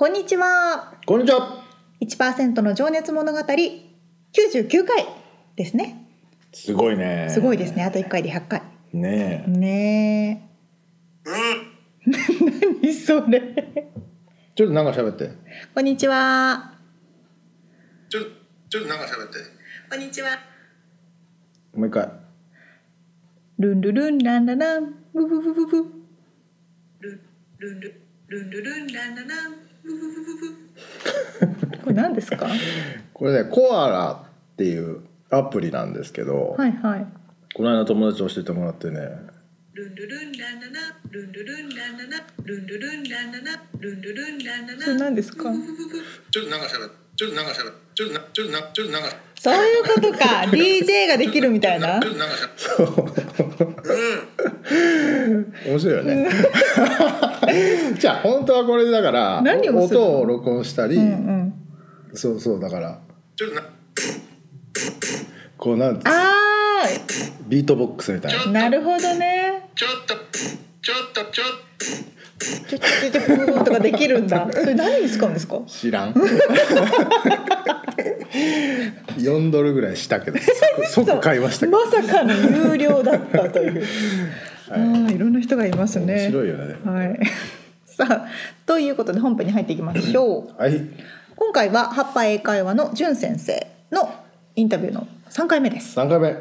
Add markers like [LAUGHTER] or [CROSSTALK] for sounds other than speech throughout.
こんにちはこんにちは。1%の情熱物語99回ですねすごいね。すごいですねあと1回で100回ねえ。ねえ [LAUGHS] 何それちょっとなんか喋って。こんにちはちょ、ちょっとなんか喋って。こんにちはもう一回。ルンルルンランラランブブブブブルンルンルルンルルンランラランブブブブブ [LAUGHS] これ何ですか？これね、コアラっていうアプリなんですけど、はいはい。この間友達教えてもらってね、ルンルルンランララルンルルンランララルンルルンランララルンルルンランララそれ何ですか？ちょっとなんか喋って。ちょっとなんか喋って。ちょっとな、ちょっとな、ちょっとなんか。そういうことか。DJ ができるみたいな。ちょっとなんか喋面白いよね。[LAUGHS] じゃあ本当はこれだから何をするの？音を録音したり、うんうん。そうそうだからちょっとなこうなんあビートボックスみたいな。ーなるほどね。ちょっとちょっとちょっちょちょちょちょとかできるんだそれ何に使うんですかと知らん4ドルぐらいしたけど即即買いましたけどまさかの有料だったという、あーいろんな人がいますね。面白いよね。はい。[LAUGHS] さあということで本編に入っていきましょう。はい。今回はハッパー英会話の淳先生のインタビューの3回目です。3回目。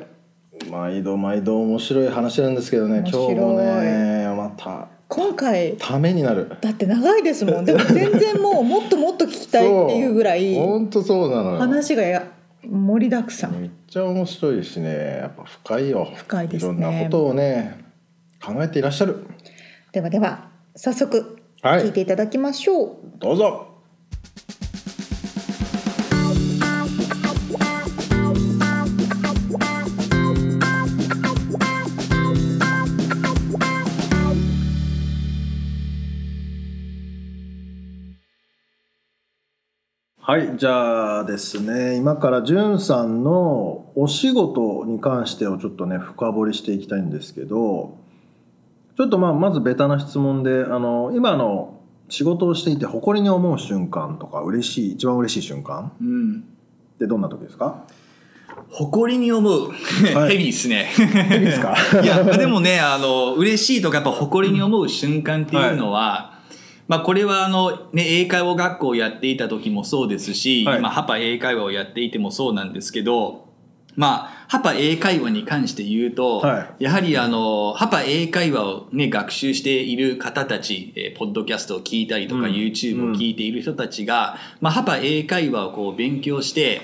毎度毎度面白い話なんですけどね。今面白い。日もねまた今回ためになる。だって長いですもん。でも全然もうもっともっと聞きたいっていうぐらい [LAUGHS] 本当そうなのよ。話がや盛りだくさん。めっちゃ面白いしね。やっぱ深いよ。深いですね。いろんなことをね考えていらっしゃる。ではでは早速はい。聞いていただきましょう、どうぞ。はいじゃあですね今からじゅんさんのお仕事に関してをちょっとね深掘りしていきたいんですけどちょっとまあまずベタな質問であの今の仕事をしていて誇りに思う瞬間とか嬉しい一番嬉しい瞬間うん、ってどんな時ですか？誇りに思う、はい。ヘビーですね。いいですか？[LAUGHS] いやでもねあの嬉しいとかやっぱ誇りに思う瞬間っていうのは、まあ、これはあの、ね、英会話学校をやっていた時もそうですし、はい。今ハパ英会話をやっていてもそうなんですけどまあハパ英会話に関して言うと、はやはりあのハパ英会話を、ね、学習している方たち、えーポッドキャストを聞いたりとか、うん。YouTube を聞いている人たちが、まあ、ハパ英会話をこう勉強して、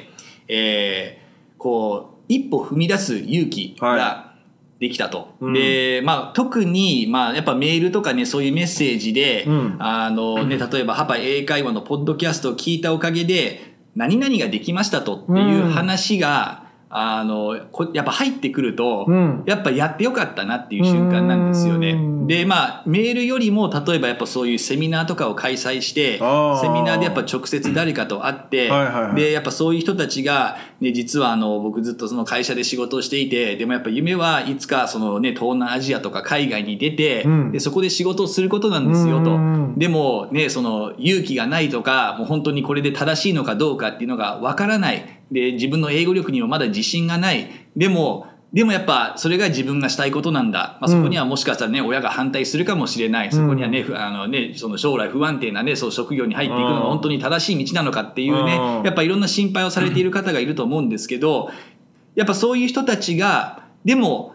えーこう一歩踏み出す勇気はができたと。うん。で、まあ、特に、まあ、やっぱメールとかねそういうメッセージで、うん。あのね、例えばハパ英会話のポッドキャストを聞いたおかげで何々ができましたとっていう話が、あのこやっぱ入ってくると、うんやっぱやってよかったなっていう瞬間なんですよねうん。でまあメールよりも例えばやっぱそういうセミナーとかを開催してセミナーでやっぱ直接誰かと会って、はいはいはい。でやっぱそういう人たちが、ね、実はあの僕ずっとその会社で仕事をしていてでもやっぱ夢はいつかその、ね、東南アジアとか海外に出て、うん。でそこで仕事をすることなんですよと。うん。でもねその勇気がないとかもう本当にこれで正しいのかどうかっていうのがわからない。で自分の英語力にもまだ自信がない。でもでもやっぱそれが自分がしたいことなんだ、まあ、そこにはもしかしたらね、親が反対するかもしれない。そこにはね,ふ、あのねその将来不安定なねそう職業に入っていくのが本当に正しい道なのかっていうねうん。やっぱいろんな心配をされている方がいると思うんですけどやっぱそういう人たちがでも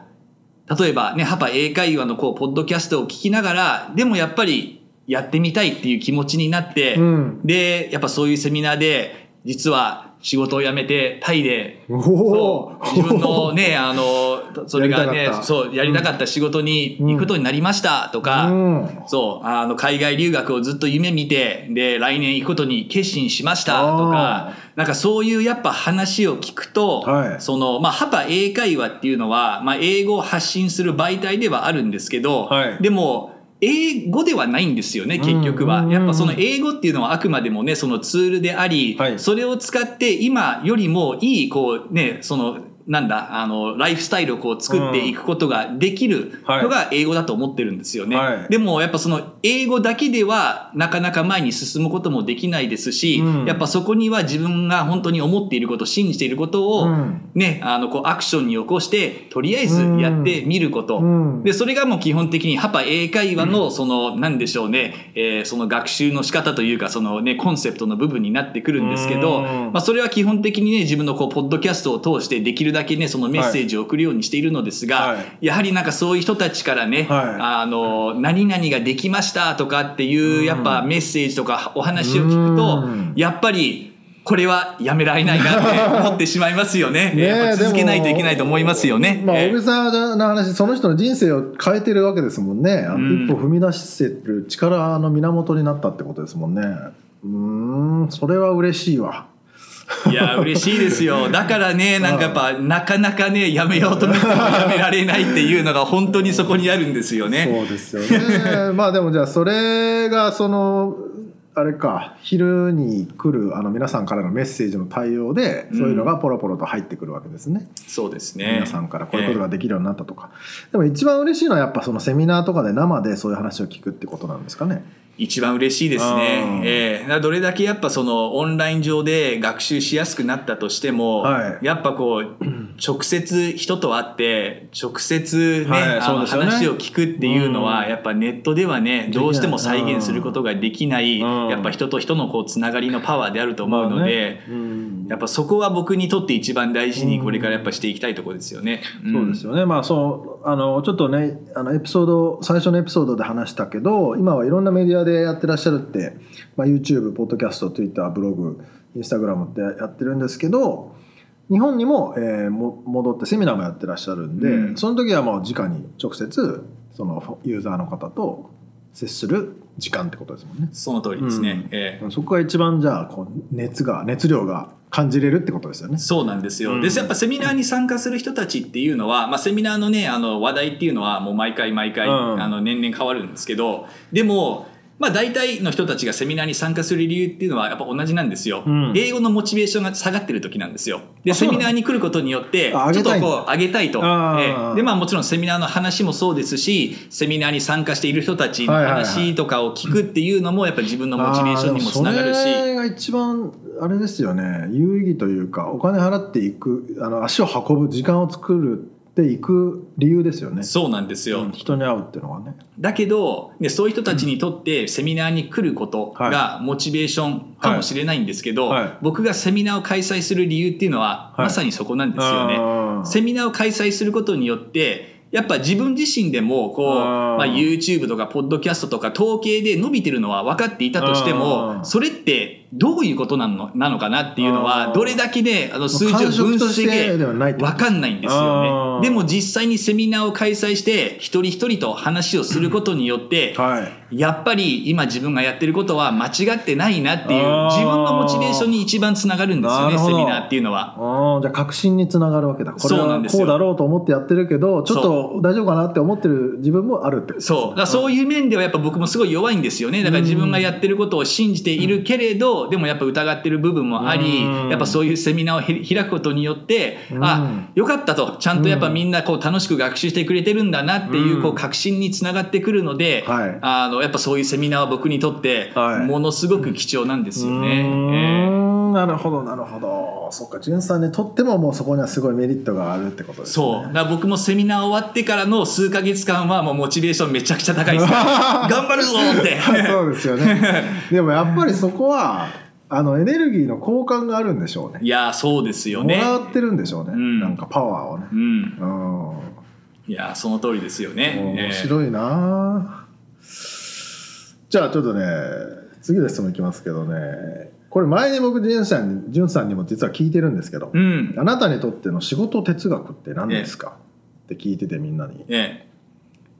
例えばね、ハパ英会話のこう、ポッドキャストを聞きながら、でもやっぱりやってみたいっていう気持ちになって、うん。で、やっぱそういうセミナーで、実は仕事を辞めてタイで、おそおう自分のね、[LAUGHS] あの、それがねそう、やりたかった仕事に行くことになりましたとか、うん。そう、あの、海外留学をずっと夢見て、で、来年行くことに決心しましたとかあ、なんかそういうやっぱ話を聞くと、はい。その、まあ、ハパ英会話っていうのは、まあ、英語を発信する媒体ではあるんですけど、はい。でも、英語ではないんですよね、結局は。やっぱその英語っていうのはあくまでもね、そのツールであり、はいそれを使って今よりもいい、こうね、その、なんだ、あの、ライフスタイルをこう作っていくことができるのが英語だと思ってるんですよね。はい。でもやっぱその英語だけではなかなか前に進むこともできないですし、うん。やっぱそこには自分が本当に思っていること、信じていることを、うん。ね、あの、こうアクションに起こして、とりあえずやってみること。うん。で、それがもう基本的にハパ英会話の、その、なんでしょうね、えーその学習の仕方というか、そのね、コンセプトの部分になってくるんですけど、うん。まあ、それは基本的にね、自分のこう、ポッドキャストを通してできるだけね、そのメッセージを送るようにしているのですが、はい。やはりなんかそういう人たちからね、はい。あの、何々ができましたとかっていう、やっぱメッセージとかお話を聞くとうん、やっぱり、これはやめられないなって思ってしまいますよね。[LAUGHS] ね続けないといけないと思いますよね。まあ、ええ小木さんの話その人の人生を変えてるわけですもんね、あのうん。一歩踏み出せる力の源になったってことですもんね。うーんそれは嬉しいわいや、嬉しいですよ。だからね、なんかやっぱ、なかなかね、やめようと思ってもやめられないっていうのが本当にそこにあるんですよね。そうですよね [LAUGHS] まあでもじゃあそれがそのあれか昼に来るあの皆さんからのメッセージの対応でそういうのがポロポロと入ってくるわけですね、そうですね。皆さんからこういうことができるようになったとか、でも一番嬉しいのはやっぱそのセミナーとかで生でそういう話を聞くってことなんですかね一番嬉しいですうん。ね。ええ。だからどれだけやっぱそのオンライン上で学習しやすくなったとしても、はい。やっぱこう、[CLEARS THROAT] 直接人と会って、直接ね、はいあの話を聞くっていうのは、うん。やっぱネットではね、どうしても再現することができない、うん。やっぱ人と人のこうつながりのパワーであると思うので、まあね。うん。やっぱそこは僕にとって一番大事にこれからやっぱしていきたいところですよね。そうですよね、まあそうあのちょっとねあのエピソード最初のエピソードで話したけど今はいろんなメディアでやってらっしゃるって、まあ、YouTube ポッドキャスト Twitter ブログインスタグラムってやってるんですけど日本にも,、えーも戻ってセミナーもやってらっしゃるんで、うんその時はもう直に直接そのユーザーの方と接する時間ってことですもんね。その通りですね。うんええそこが一番じゃあこう熱が熱量が感じれるってことですよね。そうなんですよ。うんで、やっぱセミナーに参加する人たちっていうのは、まあ、セミナーのね、あの話題っていうのはもう毎回毎回、うんあの年々変わるんですけど、でも、まあ大体の人たちがセミナーに参加する理由っていうのはやっぱ同じなんですよ。うん英語のモチベーションが下がってる時なんですよ。で、セミナーに来ることによって、ちょっとこう上げたいと。ええで、まあもちろんセミナーの話もそうですし、セミナーに参加している人たちの話とかを聞くっていうのもやっぱり自分のモチベーションにもつながるし。それが一番あれですよね有意義というかお金払っていくあの足を運ぶ時間を作るっていく理由ですよね。そうなんですよ。うん人に会うっていうのはね。だけど、ね、そういう人たちにとってセミナーに来ることがモチベーションかもしれないんですけど、はいはい僕がセミナーを開催する理由っていうのは、はいまさにそこなんですよね。あーセミナーを開催することによってやっぱ自分自身でもこうあーまあ、YouTube とかポッドキャストとか統計で伸びてるのは分かっていたとしてもそれってどういうことなのなのかなっていうのはどれだけであの数字を分析してで分かんないんですよね。でも実際にセミナーを開催して一人一人と話をすることによってはい。やっぱり今自分がやってることは間違ってないなっていう自分のモチベーションに一番つながるんですよねセミナーっていうのは。じゃあ確信につながるわけだ。これはそうなんですよ。こうだろうと思ってやってるけどちょっと大丈夫かなって思ってる自分もあるってそう。だそういう面ではやっぱ僕もすごい弱いんですよね。だから自分がやってることを信じているけれど、でもやっぱ疑ってる部分もありうん、やっぱそういうセミナーをへ開くことによって、うん。あ、よかったと。ちゃんとやっぱみんなこう楽しく学習してくれてるんだなっていううん。こう確信につながってくるので、はい。あの、やっぱそういうセミナーは僕にとってはい。ものすごく貴重なんですよね。ええんなるほどなるほどそっか潤さんにとってももうそこにはすごいメリットがあるってことですねそう。だ僕もセミナー終わってからの数ヶ月間はもうモチベーションめちゃくちゃ高いです。[LAUGHS] 頑張るぞって。[LAUGHS] そうですよね [LAUGHS] でもやっぱりそこはあのエネルギーの交換があるんでしょうねいや、そうですよね。もらってるんでしょうね、うんなんかパワーをねうん。うんいやその通りですよね。面白いな、じゃあちょっとね次の質問いきますけどねこれ前に僕潤さんに潤さんにも実は聞いてるんですけど、えーうん。あなたにとっての仕事哲学って何ですか、って聞いててみんなに。ええ。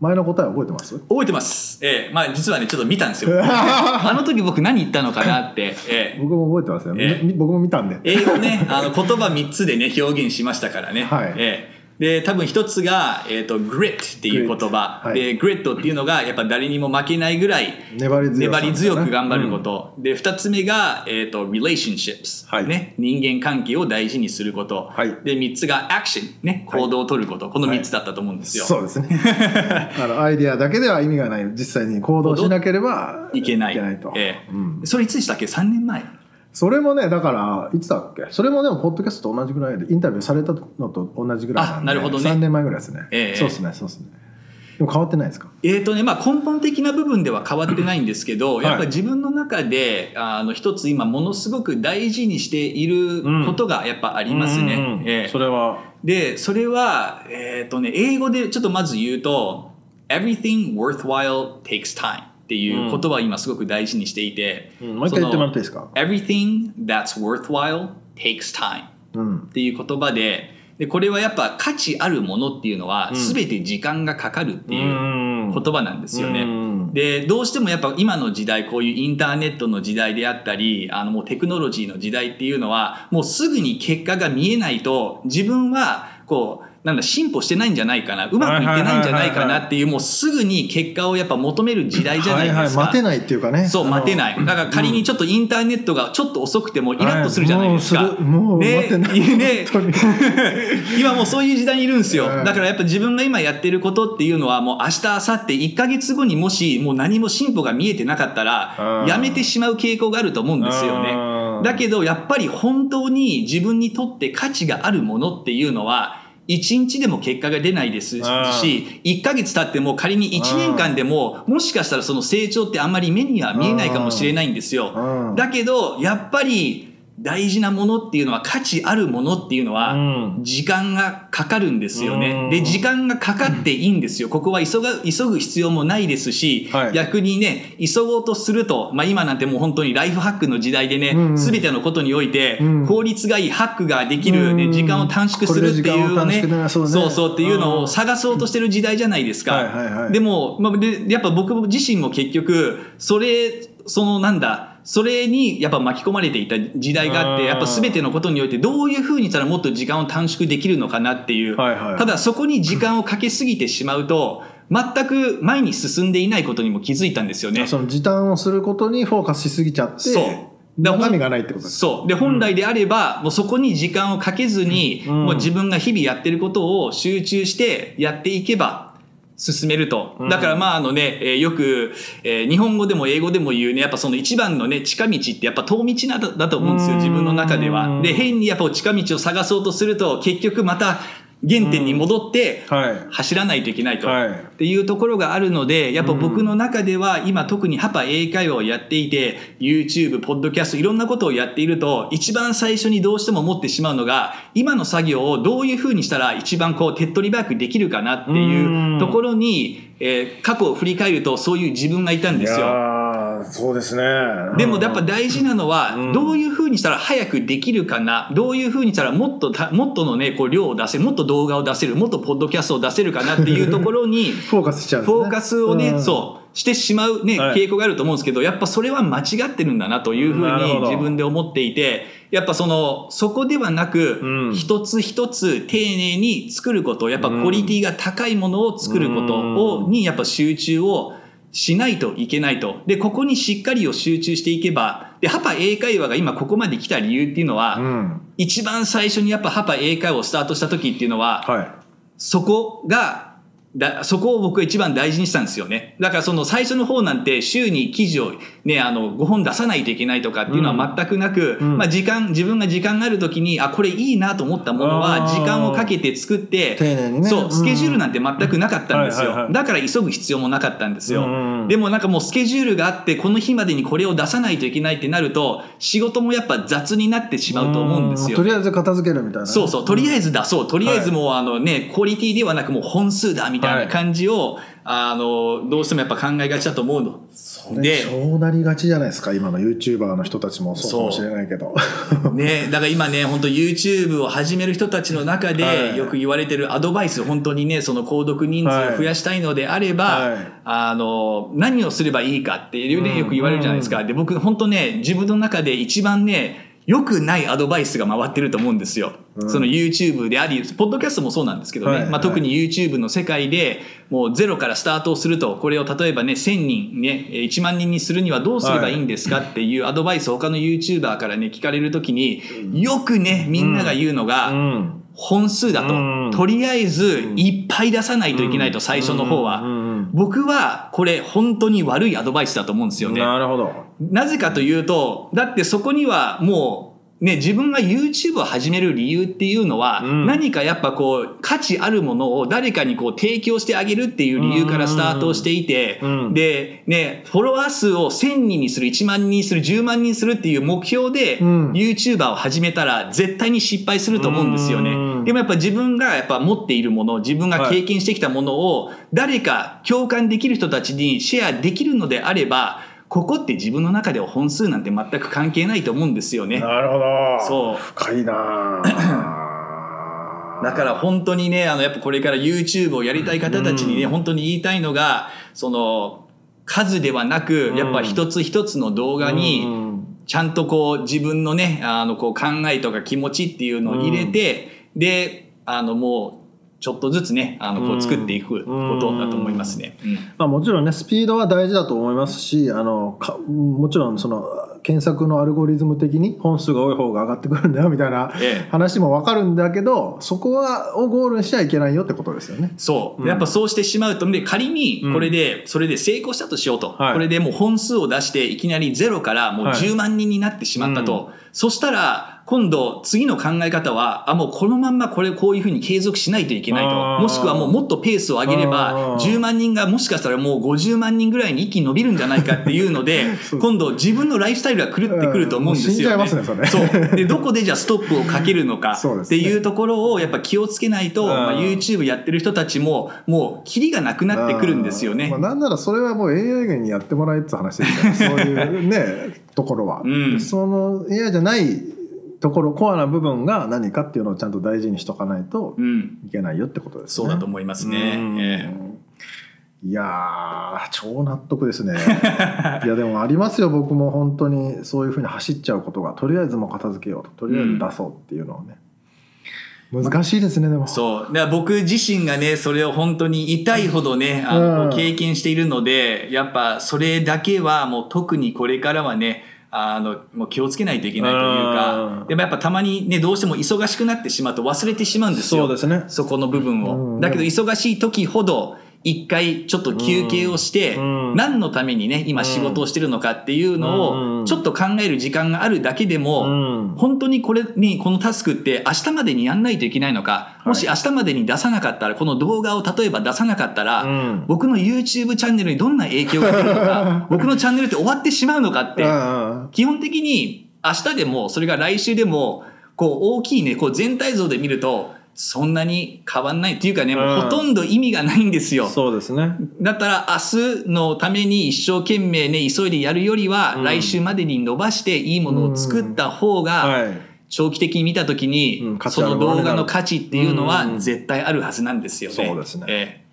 前の答え覚えてます？覚えてます。ええ。まあ実はねちょっと見たんですよ。[LAUGHS] あの時僕何言ったのかなって。ええ。僕も覚えてますよ、えみ僕も見たんで。英語ね、あの言葉3つでね、表現しましたからね。はい。ええで、多分一つが、えっ、と、grit っていう言葉。はいで、grit っていうのが、やっぱ誰にも負けないぐらい、粘り強り強く頑張ること。で、二つ目が、えっ、と、relationships、はいね。人間関係を大事にすること。はいで、三つが action。ね。はい行動を取ること。この三つだったと思うんですよ。そうですね [LAUGHS] あのアイディアだけでは意味がない実際に行動しなければいけない。と、ええうんそれいつでしたっけ ?3 年前。それもねだからいつだっけ？それもでもポッドキャストと同じぐらいでインタビューされたのと同じぐらいなんであなるほどね。3年前ぐらいですね、ええ。そうですねそうですね。でも変わってないですか？えーとねまあ、根本的な部分では変わってないんですけど、はい。やっぱ自分の中であの一つ今ものすごく大事にしていることがやっぱありますね。うんうんうん。えーそれは。でそれは、えーとね、英語でちょっとまず言うと「Everything worthwhile takes time」っていう言葉を今すごく大事にしていて、うん。もう一回言ってもらっていいですか？Everything that's worthwhile takes time うん。っていう言葉ででこれはやっぱ価値あるものっていうのはん。全て時間がかかるっていううん。言葉なんですよね。うん。でどうしてもやっぱ今の時代こういうインターネットの時代であったりあのもうテクノロジーの時代っていうのはもうすぐに結果が見えないと自分はこうなんだ進歩してないんじゃないかな。うまくいってないんじゃないかなっていうもうすぐに結果をやっぱ求める時代じゃないですか。はいはい、待てないっていうかね。そう待てない。だから仮にちょっとインターネットがちょっと遅くてもイラッとするじゃないですか。はい。もうもうね待てない。ね。[LAUGHS] 今もうそういう時代にいるんですよ、うん。だからやっぱ自分が今やってることっていうのはもう明日明後日1ヶ月後にもしもう何も進歩が見えてなかったらうん。やめてしまう傾向があると思うんですよね。うん。だけどやっぱり本当に自分にとって価値があるものっていうのは1日でも結果が出ないですし1ヶ月経っても仮に1年間でももしかしたらその成長ってあんまり目には見えないかもしれないんですよ。うんだけどやっぱり大事なものっていうのは価値あるものっていうのはうん。時間がかかるんですよね。うん。で時間がかかっていいんですよ。ここは急が急ぐ必要もないですし、はい。逆にね急ごうとすると、まあ、今なんてもう本当にライフハックの時代でね、うん。すべてのことにおいてうん。効率がいいハックができる、でうん。時間を短縮するっていうねねそうそうっていうのうん。を探そうとしてる時代じゃないですか。でも、まあ、でやっぱ僕自身も結局それそのなんだそれにやっぱ巻き込まれていた時代があってうん。やっぱ全てのことにおいてどういうふうにしたらもっと時間を短縮できるのかなっていう、はいはい。ただそこに時間をかけすぎてしまうと全く前に進んでいないことにも気づいたんですよね。その時短をすることにフォーカスしすぎちゃってそう。だ中身がないってことですそう。で本来であれば、もうそこに時間をかけずに、うん。もう自分が日々やってることを集中してやっていけば進めると。うん。だからまああのね、えーよく、えー日本語でも英語でも言うねやっぱその一番のね近道ってやっぱ遠道なだだと思うんですようん。自分の中では。で変にやっぱ近道を探そうとすると結局また原点に戻ってはい。走らないといけないと。はい。っていうところがあるのでやっぱ僕の中では今特にハパ英会話をやっていて YouTube ポッドキャストいろんなことをやっていると一番最初にどうしても思ってしまうのが今の作業をどういうふうにしたら一番こう手っ取り早くできるかなっていうところに、えー過去を振り返るとそういう自分がいたんですよ。ーそうですね。でもやっぱ大事なのはうん。どういうふうにしたら早くできるかなどういうふうにしたらもっとたもっとのねこう量を出せるもっと動画を出せるもっとポッドキャストを出せるかなっていうところに [LAUGHS] フォーカスしちゃうフォーカスをね、うん。そうしてしまうね、はい。傾向があると思うんですけどやっぱそれは間違ってるんだなというふうに自分で思っていてやっぱそのそこではなく、うん。一つ一つ丁寧に作ることやっぱクオリティが高いものを作ることを、うん。にやっぱ集中をしないといけないと。で、ここにしっかりを集中していけば、で、ハパ英会話が今ここまで来た理由っていうのは、うん一番最初にやっぱハパ英会話をスタートした時っていうのは、はいそこが、だそこを僕は一番大事にしたんですよね。だからその最初の方なんて週に記事をね、あの5本出さないといけないとかっていうのは全くなく、うん。まあ時間、自分が時間がある時に、あ、これいいなと思ったものは時間をかけて作って、丁寧にね。そう、スケジュールなんて全くなかったんですよ。だから急ぐ必要もなかったんですよ。うんうんでもなんかもうスケジュールがあってこの日までにこれを出さないといけないってなると仕事もやっぱ雑になってしまうと思うんですよ、とりあえず片付けるみたいなね、そうそう。とりあええず出そう。とりあえずもうあのねクオリティではなくもう本数だみたいな感じを、あのどうしてもやっぱ考えがちだと思うの。それでそうなりがちじゃないですか今の YouTuber の人たちも。そう。かもしれないけど。[LAUGHS] ね、だから今ね本当 YouTube を始める人たちの中はでい。よく言われてるアドバイス本当にねその購読人数を増やしたいのであれば、はい。あの何をすればいいかっていうねうんよく言われるじゃないですか、で僕本当ね自分の中で一番ね良くないアドバイスが回ってると思うんですよ。うん。その YouTube であり、ポッドキャストもそうなんですけどね、まあ、はい。はい特に YouTube の世界でもうゼロからスタートをすると、これを例えばね、1000人ね、えー1万人にするにはどうすればいいんですかっていうアドバイスを他の YouTuber からね、聞かれるときに、よくね、みんなが言うのが、うん。本数だと、うん。とりあえずいっぱい出さないといけないと、最初の方は。僕はこれ本当に悪いアドバイスだと思うんですよね。なるほどなぜかというと、だってそこにはもう、ね、自分が YouTube を始める理由っていうのは、うん。何かやっぱこう、価値あるものを誰かにこう提供してあげるっていう理由からスタートをしていて、うん。で、ね、フォロワー数を1000人にする、1万人にする、10万人にするっていう目標で、うん。YouTuber を始めたら絶対に失敗すると思うんですよね。うん。でもやっぱ自分がやっぱ持っているもの、自分が経験してきたものを誰か共感できる人たちにシェアできるのであれば、ここって自分の中では本数なんて全く関係ないと思うんですよね。なるほど。そう。深いなあ。[COUGHS] だから本当にね、あの、やっぱこれから YouTube をやりたい方たちにね、うん。本当に言いたいのが、その、数ではなく、やっぱ一つ一つの動画に、うん。ちゃんとこう自分のね、あのこう考えとか気持ちっていうのを入れて、で、あのもうちょっとずつね、あのこう作っていくことだと思いますね。うんまあ、もちろんねスピードは大事だと思いますしあのかもちろんその検索のアルゴリズム的に本数が多い方が上がってくるんだよみたいなええ話も分かるんだけどそこはをゴールにしちゃいけないよってことですよね。そう。うんやっぱそうしてしまうと、で、仮にこれで、それで成功したとしようと。はいこれでもう本数を出して、いきなりゼロからもうはい10万人になってしまったと。そしたら、今度、次の考え方は、あ、もうこのまんまこれ、こういうふうに継続しないといけないと。もしくはもうもっとペースを上げれば、あー。10万人がもしかしたらもう50万人ぐらいに一気に伸びるんじゃないかっていうので [LAUGHS] 今度自分のライフスタイルが狂ってくると思うんですよね。死んじゃいますねそれ。そう。で、どこでじゃあストップをかけるのか [LAUGHS] っていうところをやっぱ気をつけないと、うんまあ、YouTube やってる人たちももうキリがなくなってくるんですよね。まあ、なんならそれはもう AI にやってもらえって話ですからそういうね [LAUGHS] ところは、うん。その AI じゃないところコアな部分が何かっていうのをちゃんと大事にしとかないとうん、いけないよってことですね。そうだと思いますね。うん。えいやー超納得ですね。[LAUGHS] いやでもありますよ僕も本当にそういうふうに走っちゃうことが。とりあえずもう片付けようと。とりあえず出そうっていうのをね、難しいですねでも。えそう。だから僕自身がね、それを本当に痛いほどね、あの、うん。経験しているので、やっぱそれだけはもう特にこれからはね、あの、もう気をつけないといけないといううん、かでもやっぱたまにね、どうしても忙しくなってしまうと忘れてしまうんですよ。そうですね。そこの部分を。うん。だけど忙しい時ほど、一回ちょっと休憩をして、うん。何のためにね、今仕事をしてるのかっていうのうん。を、ちょっと考える時間があるだけでも、うん。本当にこれに、このタスクって明日までにやんないといけないのか、い。もし明日までに出さなかったら、この動画を例えば出さなかったら、うん。僕の YouTube チャンネルにどんな影響が出るのか、[LAUGHS] 僕のチャンネルって終わってしまうのかって、うん基本的に明日でも、それが来週でも、こう大きいね、こう全体像で見ると、そんなに変わんないっていうかね、もううんほとんど意味がないんですよ。そうですね。だったら明日のために一生懸命ね、急いでやるよりは、うん。来週までに伸ばしていいものを作った方が、はい。長期的に見たときに、うんその動画の価値っていうのはうん絶対あるはずなんですよね。そうですね。え。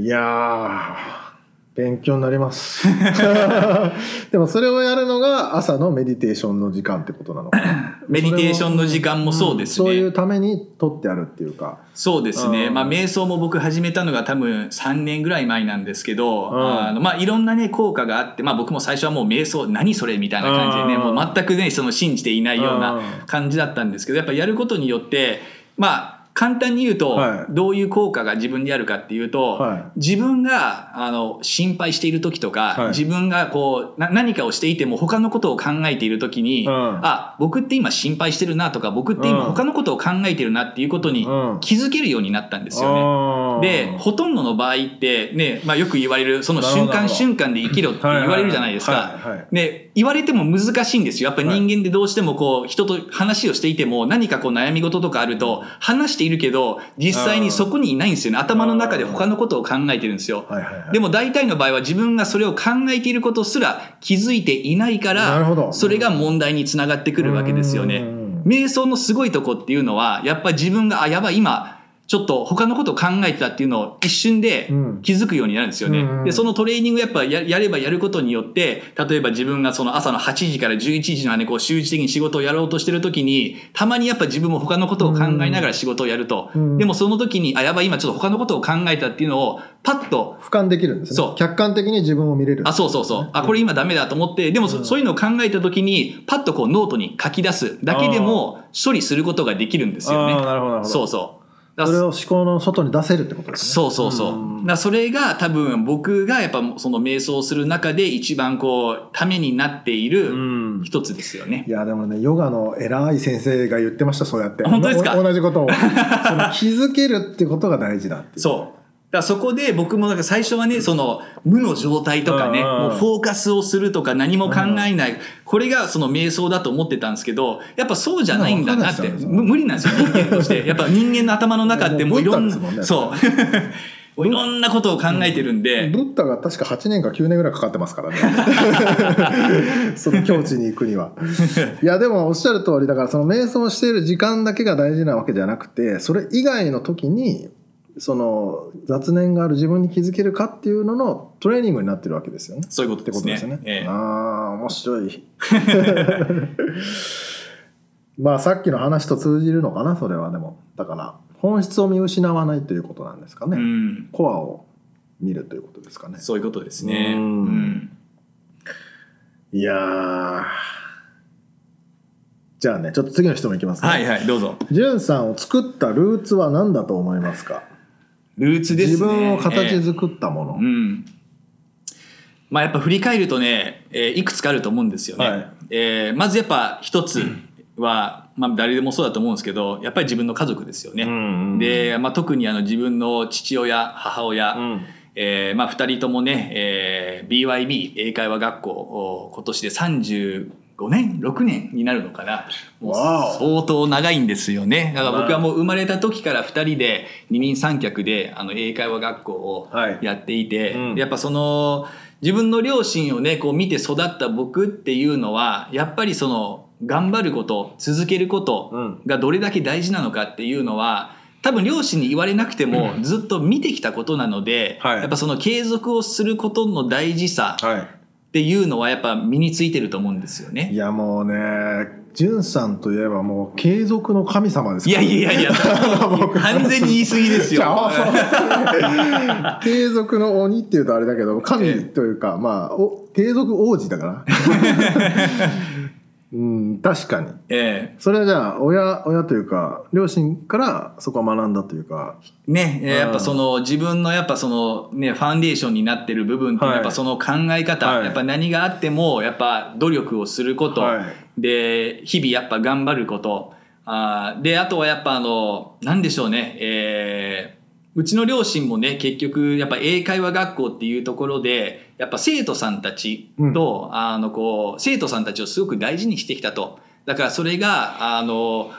いやー勉強になります。[LAUGHS] でもそれをやるのが朝のメディテーションの時間ってことなのかな。え [COUGHS] メディテーションの時間もそうですね。そういうために取ってあるっていうか。そうですね。うん。まあ、瞑想も僕始めたのが多分3年ぐらい前なんですけど、うん。あのまあ、いろんなね、効果があって、まあ僕も最初はもう瞑想、何それみたいな感じでね、うん。もう全くね、その信じていないよううん。な感じだったんですけど、やっぱやることによって、まあ、簡単に言うとはい、どういう効果が自分にあるかっていうと、は自分があの心配している時とか、はい。自分がこうな何かをしていても他のことを考えている時に、うん。あ僕って今心配してるなとか僕って今うん。他のことを考えてるなっていうことにうん。気づけるようになったんですよね。あーでほとんどの場合ってね、まあ、よく言われるその瞬間瞬間で生きろって言われるじゃないですか。で言われても難しいんですよ。やっぱり人間でどうしてもこう人と話をしていても何かこう悩み事とかあると話しているけど実際にそこにいないんですよ。ね頭の中で他のことを考えてるんですよ。でも大体の場合は自分がそれを考えていることすら気づいていないからそれが問題につながってくるわけですよね。うん。瞑想のすごいとこっていうのはやっぱり自分があやばい今ちょっと他のことを考えてたっていうのを一瞬でうん。気づくようになるんですよね。うんでそのトレーニングやっぱややればやることによって例えば自分がその朝の8時から11時の間にこう集中的に仕事をやろうとしてる時にたまにやっぱ自分も他のことを考えながら仕事をやると、うん。でもその時にあやばい今ちょっと他のことを考えたっていうのをパッと俯瞰できるんですね。そう。客観的に自分を見れる。あ、そうそうそう。あ、これ今ダメだと思って、でもそ,、そういうのを考えた時に、パッとこうノートに書き出すだけでも処理することができるんですよね。あーなるほどなるほど。そうそう。それを思考の外に出せるってことですね。そうそうそう。うん。だそれが多分僕がやっぱその瞑想する中で一番こう、ためになっているうん。一つですよね。いやでもねヨガの偉い先生が言ってましたそうやって。本当ですか？お同じことを。その気づけるってことが大事だっていう。そう。だそこで僕もなんか最初はね、その無の状態とかね、うんうん。もうフォーカスをするとか何も考えない、これがその瞑想だと思ってたんですけど、やっぱそうじゃないんだなって、無理なんですよ、人間として。[LAUGHS] やっぱ人間の頭の中ってもういろんな、そう。[LAUGHS] いろんなことを考えてるんで、ブッダが確か8年か9年ぐらいかかってますからね。[LAUGHS] その境地に行くには。いやでもおっしゃる通りだからその瞑想している時間だけが大事なわけじゃなくてそれ以外の時にその雑念がある自分に気づけるかっていうののトレーニングになってるわけですよねそういうことってですね。ことですよね。ええああ面白い。まあさっきの話と通じるのかなそれはでもだから本質を見失わないということなんですかね。うん。コアを見るということですかね。そういうことですね。うんうんいやーじゃあねちょっと次の質問いきますね。はいはい、どうぞ。んさんを作ったルーツは何だと思いますか？ルーツですね。自分を形ええ作ったもの。うん。まあやっぱ振り返るとね、えーいくつかあると思うんですよね。はいえーまずやっぱ一つは、まあ誰でもそうだと思うんですけど、やっぱり自分の家族ですよね。んで、まあ、特にあの自分の父親、母親、うんえーまあ、2人ともね、えー BYB 英会話学校を今年で35年6年になるのかな。相当長いんですよね。だから僕はもう生まれた時から2人で二人三脚であの英会話学校をはい。やっていて、うん。でやっぱその自分の両親をねこう見て育った僕っていうのはやっぱりその頑張ること続けることうん。がどれだけ大事なのかっていうのは多分両親に言われなくてもずっと見てきたことなので、はい。やっぱその継続をすることの大事さはい。っていうのはやっぱ身についてると思うんですよいね。やもうね、じゅんさんといえばもう継続の神様ですいからやいやいやいや [LAUGHS] 完全に言い過ぎですよ。[LAUGHS] [LAUGHS] 継続の鬼っていうとあれだけど神というか、まあお継続王子だからうん確かに。えそれはじゃあ親親というか両親からそこは学んだというか。えねえうん。やっぱその自分のやっぱそのねファンデーションになってる部分っていうのははい。やっぱその考え方、はい。やっぱ何があってもやっぱ努力をすること、はい。で日々やっぱ頑張ること。あーであとはやっぱあのなんでしょうねえーうちの両親もね結局やっぱ英会話学校っていうところでやっぱ生徒さんたちと、あのこう生徒さんたちをすごく大事にしてきたと。だからそれがあの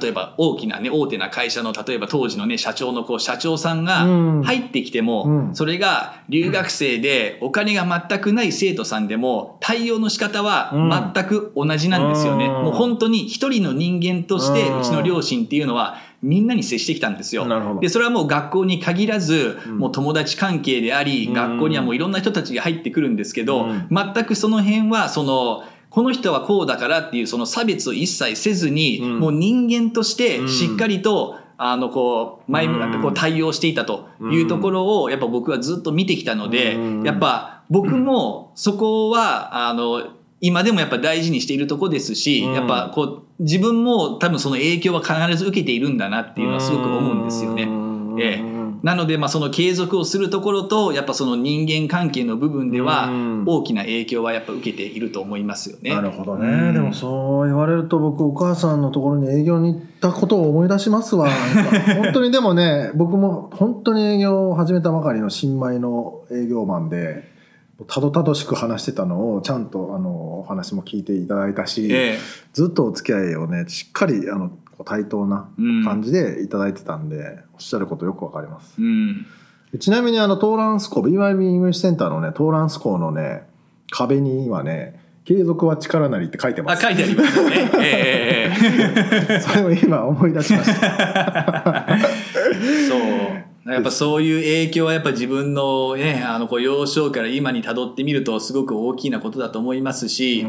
例えば大きなね大手な会社の例えば当時のね社長のこう社長さんがうん。入ってきても、うん。それが留学生でお金が全くない生徒さんでも対応の仕方は全く同じなんですよね。うん。もう本当に一人の人間としてうん。うちの両親っていうのはみんなに接してきたんですよ。でそれはもう学校に限らず、うん。もう友達関係であり、うん。学校にはもういろんな人たちが入ってくるんですけど、うん。全くその辺はそのこの人はこうだからっていうその差別を一切せずに、うん。もう人間としてうん。しっかりと、あのこう前向かってこう対応していたというところをやっぱ僕はずっと見てきたので、うん。やっぱ僕もそこはあの今でもやっぱ大事にしているとこですし、うん。やっぱこう自分も多分その影響は必ず受けているんだなっていうのはすごく思うんですよね。ええ。なので、まあ、その継続をするところとやっぱその人間関係の部分ではうん。大きな影響はやっぱ受けていると思いますよね。なるほどね、うん。でもそう言われると僕お母さんのところに営業に行ったことを思い出しますわ。[LAUGHS] 本当にでもね僕も本当に営業を始めたばかりの新米の営業マンでたどたどしく話してたのをちゃんとあのお話も聞いていただいたし、えずっとお付き合いをねしっかりあの対等なうん感じでいただいてたんで、おっしゃることよくわかりますえうんちなみにあのトーランス校 BYB イングリッシュセンターのねトーランス校のね壁にはね「継続は力なり」って書いてますあ書いてありますよね。ええええええ [LAUGHS] それを今思い出しました。[LAUGHS] そう。やっぱそういう影響はやっぱ自分のね、あのこう幼少から今に辿ってみるとすごく大きなことだと思いますし、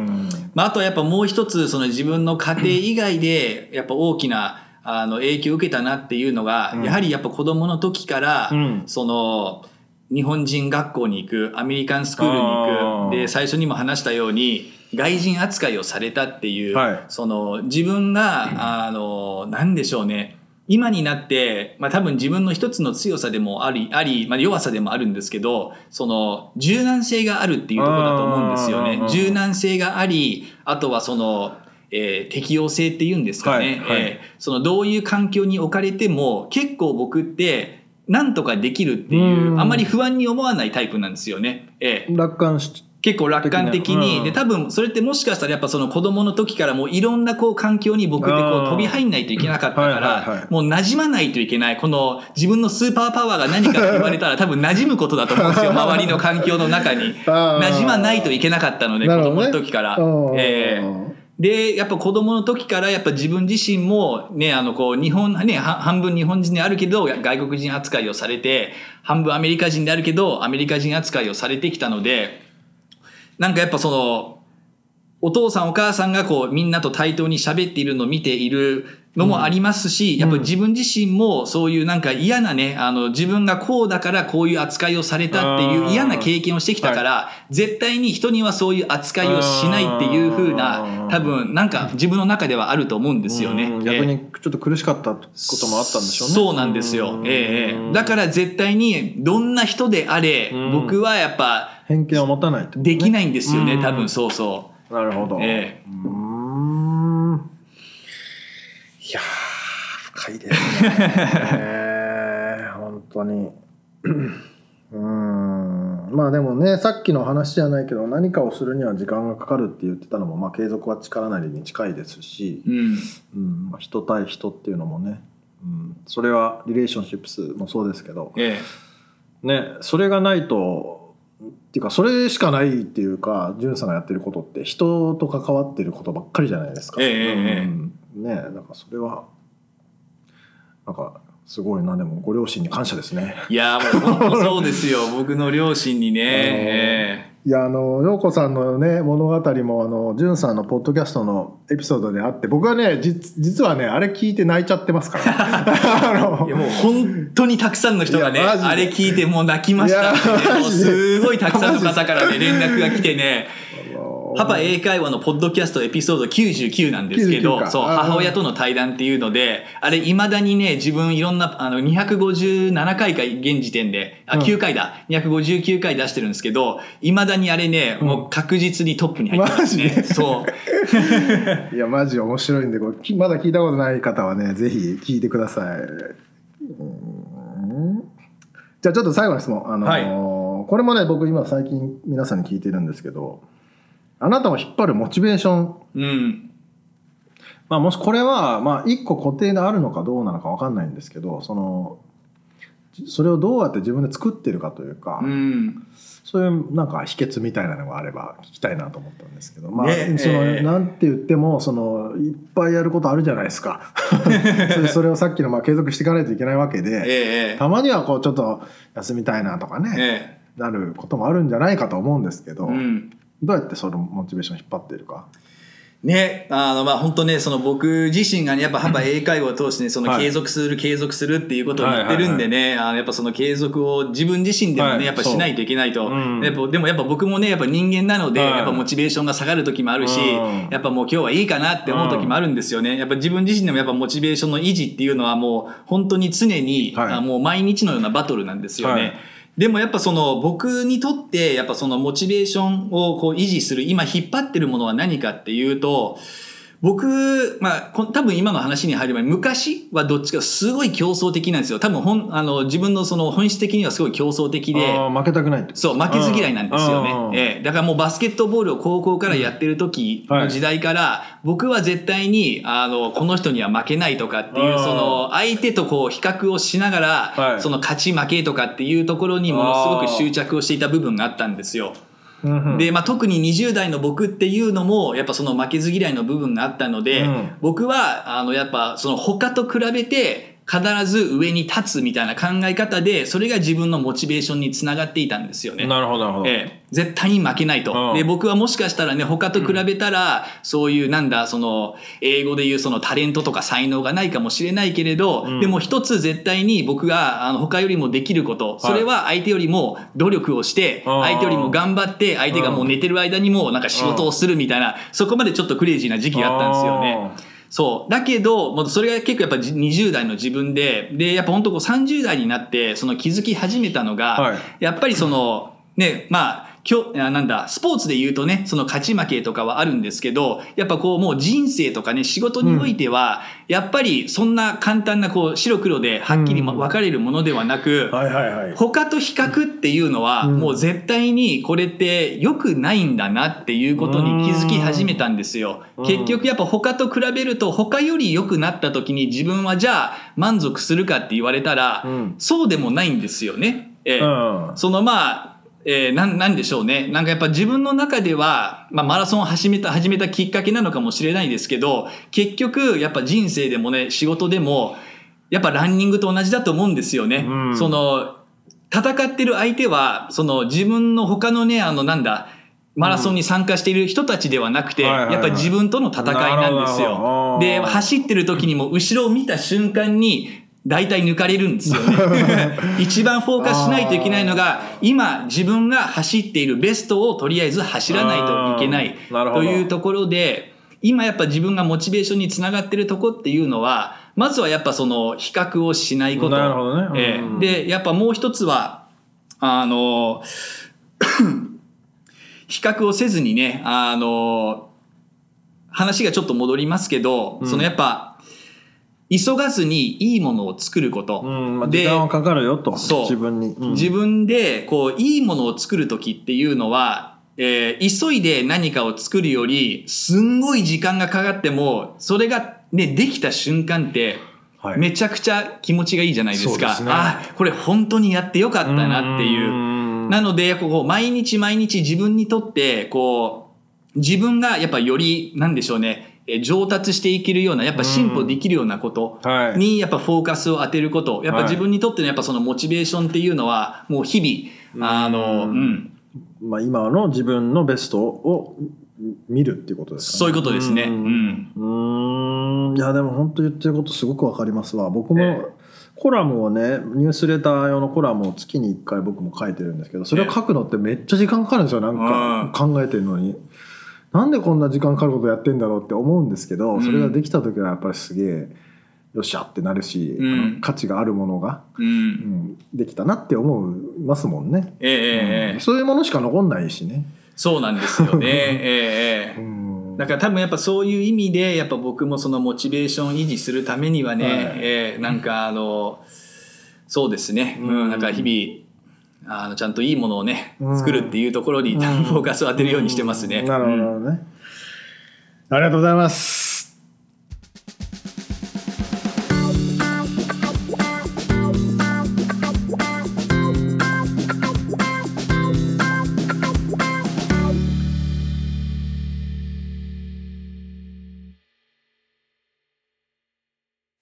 まあ、あとはやっぱもう一つその自分の家庭以外でやっぱ大きなあの影響を受けたなっていうのが、うん。やはりやっぱ子供の時から、うん。その日本人学校に行くアメリカンスクールに行くで最初にも話したように外人扱いをされたっていう、はい。その自分が [CLEARS THROAT] あの何でしょうね今になって、まあ、多分自分の一つの強さでもありあり、まあ、弱さでもあるんですけどその柔軟性があるっていうところだと思うんですよね。柔軟性がありあとはその、えー適応性っていうんですかね、はいはい。えーそのどういう環境に置かれても結構僕ってなんとかできるっていううん。あんまり不安に思わないタイプなんですよね。えー。楽観し結構楽観的に、うんで多分それってもしかしたらやっぱその子供の時からもういろんなこう環境に僕ってこう飛び入んないといけなかったから、もう馴染まないといけないこの自分のスーパーパワーが何かって言われたら多分馴染むことだと思うんですよ周りの環境の中に。[LAUGHS] 馴染まないといけなかったので、子供の時から。うん。えーでやっぱ子供の時からやっぱ自分自身もねあのこう日本ねは半分日本人であるけど外国人扱いをされて半分アメリカ人であるけどアメリカ人扱いをされてきたのでなんかやっぱそのお父さんお母さんがこうみんなと対等に喋っているのを見ているのもありますし、やっぱ自分自身もそういうなんか嫌なねあの自分がこうだからこういう扱いをされたっていう嫌な経験をしてきたから、絶対に人にはそういう扱いをしないっていう風な多分なんか自分の中ではあると思うんですよね。うん。逆にちょっと苦しかったこともあったんでしょうね。そうなんですよ。ええええ。だから絶対にどんな人であれ、うん。僕はやっぱ偏見を持たないね。できないんですよね、うん多分そうそなるほど。ええ。うーん。いやー深いですね。[LAUGHS] 本当に。[CLEARS THROAT] うーん。まあでもね、さっきの話じゃないけど、何かをするには時間がかかるって言ってたのも、まあ継続は力なりに近いですしう。、うん。うんまあ、人対人っていうのもね、うん、それはリレーションシップスもそうですけど、えね、それがないとっていうかそれしかないっていうかんさんがやってることって人と関わってることばっかりじゃないですか。ええええうんねなんかそれはなんかすごいなでもご両親に感謝ですね。えいやもうそうですよ。[LAUGHS] 僕の両親にね、えいやあの陽子さんのね物語もあのんさんのポッドキャストのエピソードであって僕はね実実はねあれ聞いて泣いちゃってますから。[LAUGHS] いやもう本当にたくさんの人がねあれ聞いてもう泣きましたねすごいたくさんの方からね連絡が来てねパパ英会話のポッドキャストエピソード99なんですけ99ど、か。そう、母親との対談っていうので、あれ、未だにね、自分いろんな、あの、257回か、現時点で、あ、うん。9回だ、259回出してるんですけど、未だにあれね、もう確実にトップに入ってますね。そう。[LAUGHS] いやマジ面白いんでこれきまだ聞いたことない方はねぜひ聞いてください。うん。じゃあちょっと最後の質問、あのーはい。これもね僕今最近皆さんに聞いてるんですけどあなたを引っ張るモチベーション、うん。まあ、もしこれはまあ一個固定であるのかどうなのか分かんないんですけどそのそれをどうやって自分で作ってるかというか、うん。そういうなんか秘訣みたいなのがあれば聞きたいなと思ったんですけど、まあ、ねその、ええなんて言ってもそのいっぱいやることあるじゃないですか。[LAUGHS] それをさっきのまあ継続していかないといけないわけえで、ええたまにはこうちょっと休みたいなとかえね、えなることもあるんじゃないかと思うんですけど、えうん。どうやってそのモチベーション引っ張っているか？ね、あの、まあ、本当ね、その僕自身がね、やっぱ、やっぱ英会話を通してね、そのはい。継続する、継続するっていうことを言ってるんでね、あの、やっぱその継続を自分自身でもね、はい。やっぱしないといけないと。そう。うん。やっぱでもやっぱ僕もね、やっぱ人間なので、はい。やっぱモチベーションが下がる時もあるしうん、やっぱもう今日はいいかなって思う時もあるんですよね。やっぱ自分自身でもやっぱモチベーションの維持っていうのはもう本当に常に、はい。あもう毎日のようなバトルなんですよね。でもやっぱその僕にとってやっぱそのモチベーションをこう維持する今引っ張ってるものは何かっていうと僕、まあ、こ多分今の話に入る前に昔はどっちかすごい競争的なんですよ。多分本あの自分のその本質的にはすごい競争的で負けたくないそう負けず嫌いなんですよね、ええ。だからもうバスケットボールを高校からやってる時の時代から、僕は絶対にあのこの人には負けないとかっていううん。その相手とこう比較をしながら、はい。その勝ち負けとかっていうところにものすごく執着をしていた部分があったんですよ。うんうん。で、まあ、特に20代の僕っていうのもやっぱその負けず嫌いの部分があったので、うん。僕はあのやっぱその他と比べて必ず上に立つみたいな考え方でそれが自分のモチベーションにつながっていたんですよね。なるほどなるほど、ええ、絶対に負けないと、うん。で僕はもしかしたらね他と比べたら、そういうなんだその英語でいうそのタレントとか才能がないかもしれないけれど、うん。でも一つ絶対に僕があの他よりもできることそれは相手よりも努力をして、うん。相手よりも頑張って相手がもう寝てる間にもなんか仕事をするみたいな、そこまでちょっとクレイジーな時期があったんですよね。そう。だけど、もうそれが結構やっぱじ20代の自分で、で、やっぱ本当こう30代になって、その気づき始めたのが、はいやっぱりその、ね、まあ、今日、あなんだ、スポーツで言うとね、その勝ち負けとかはあるんですけど、やっぱこうもう人生とかね、仕事においては、やっぱりそんな簡単なこう白黒ではっきり分かれるものではなく、はいはいはい。他と比較っていうのは、うん。もう絶対にこれって良くないんだなっていうことに気づき始めたんですよ。うん。結局やっぱ他と比べると他より良くなった時に自分はじゃあ満足するかって言われたら、うん。そうでもないんですよね。ええ。うん。そのまあ、えーなんなんでしょうね。なんかやっぱ自分の中では、まあ、マラソンを始めた始めたきっかけなのかもしれないですけど結局やっぱ人生でもね仕事でもやっぱランニングと同じだと思うんですよね。うん。その戦ってる相手はその自分の他のねあのなんだマラソンに参加している人たちではなくて、やっぱり自分との戦いなんですよ。ど。で走ってる時にも後ろを見た瞬間に大体抜かれるんですよね。[LAUGHS] 一番フォーカスしないといけないのが今自分が走っているベストをとりあえず走らないといけないというところで今やっぱ自分がモチベーションにつながってるとこっていうのはまずはやっぱその比較をしないこと。なるほどね。うん。ええでやっぱもう一つはあの [COUGHS] 比較をせずにねあの話がちょっと戻りますけど、うん。そのやっぱ急がずにいいものを作ること、うん時間はかかるよと。そう。自分に、うん。自分でこういいものを作る時っていうのは、えー急いで何かを作るよりすんごい時間がかかってもそれがねできた瞬間ってはい。めちゃくちゃ気持ちがいいじゃないですか。すね。あこれ本当にやってよかったなっていう。ん。なのでこう毎日毎日自分にとってこう自分がやっぱよりなんでしょうね。えー上達していけるようなやっぱ進歩できるようなことはい。にやっぱフォーカスを当てること。やっぱはい。自分にとってのやっぱそのモチベーションっていうのはもう日々あのううん。んまあ、今の自分のベストを見るっていうことですか、そういうことですね。ううん。いやでも本当言ってることすごくわかりますわ。僕もええ。コラムをねニュースレター用のコラムを月に1回僕も書いてるんですけどそれを書くのってめっちゃ時間かかるんですよなんか考えてるのに。なんでこんな時間かかることやってんだろうって思うんですけど、うん。それができた時はやっぱりすげえよっしゃってなるし、うん。価値があるものが、ううんん、できたなって思いますもんね、ええええええ。そういうものしか残んないしね。そうなんですよね。[LAUGHS] ええええ。うん。だから多分やっぱそういう意味でやっぱ僕もそのモチベーションを維持するためにはね、はい。えーなんかあのそうですね、ううんん、なんか日々あのちゃんといいものをねうん作るっていうところにフォーカスを当てるようにしてますね。なるほどなるほどね、ありがとうございます。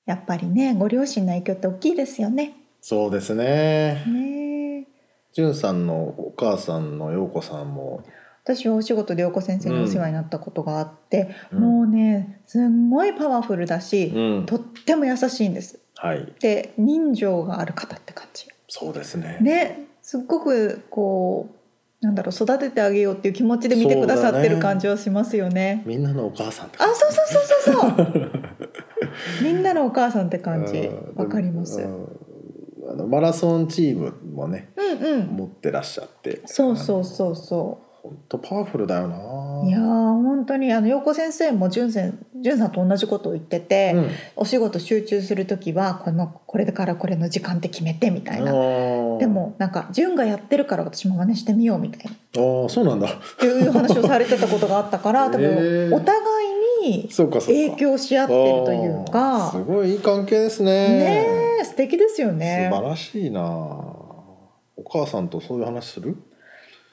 やっぱりねご両親の影響って大きいですよね。そうですね。ねえじゅんさんのお母さんの陽子さんも。私はお仕事で陽子先生にお世話になったことがあって、うん。もうねすんごいパワフルだし、うん。とっても優しいんです。はい。で人情がある方って感じ。そうですね。ですっごくこうなんだろう育ててあげようっていう気持ちで見てくださってる感じはしますよね。みんなのお母さんってあそうそうそうそうそう。みんなのお母さんって感じ。[LAUGHS] うん。わかります。うんあのマラソンチームもねうんうん。持ってらっしゃって。そうそうそうそ本当パワフルだよな。ういやー本当にあの陽子先生も潤先潤さんと同じことを言ってて、うん。お仕事集中する時はこのこれからこれの時間って決めてみたいな、でもなんか潤がやってるから私も真似してみようみたいな。ああそうなんだ。っていう話をされてたことがあったから [LAUGHS] 多分お互いにそうかそうか。影響し合ってるというか。すごいいい関係ですね。ねえ素敵ですよね。素晴らしいな。お母さんとそういう話する？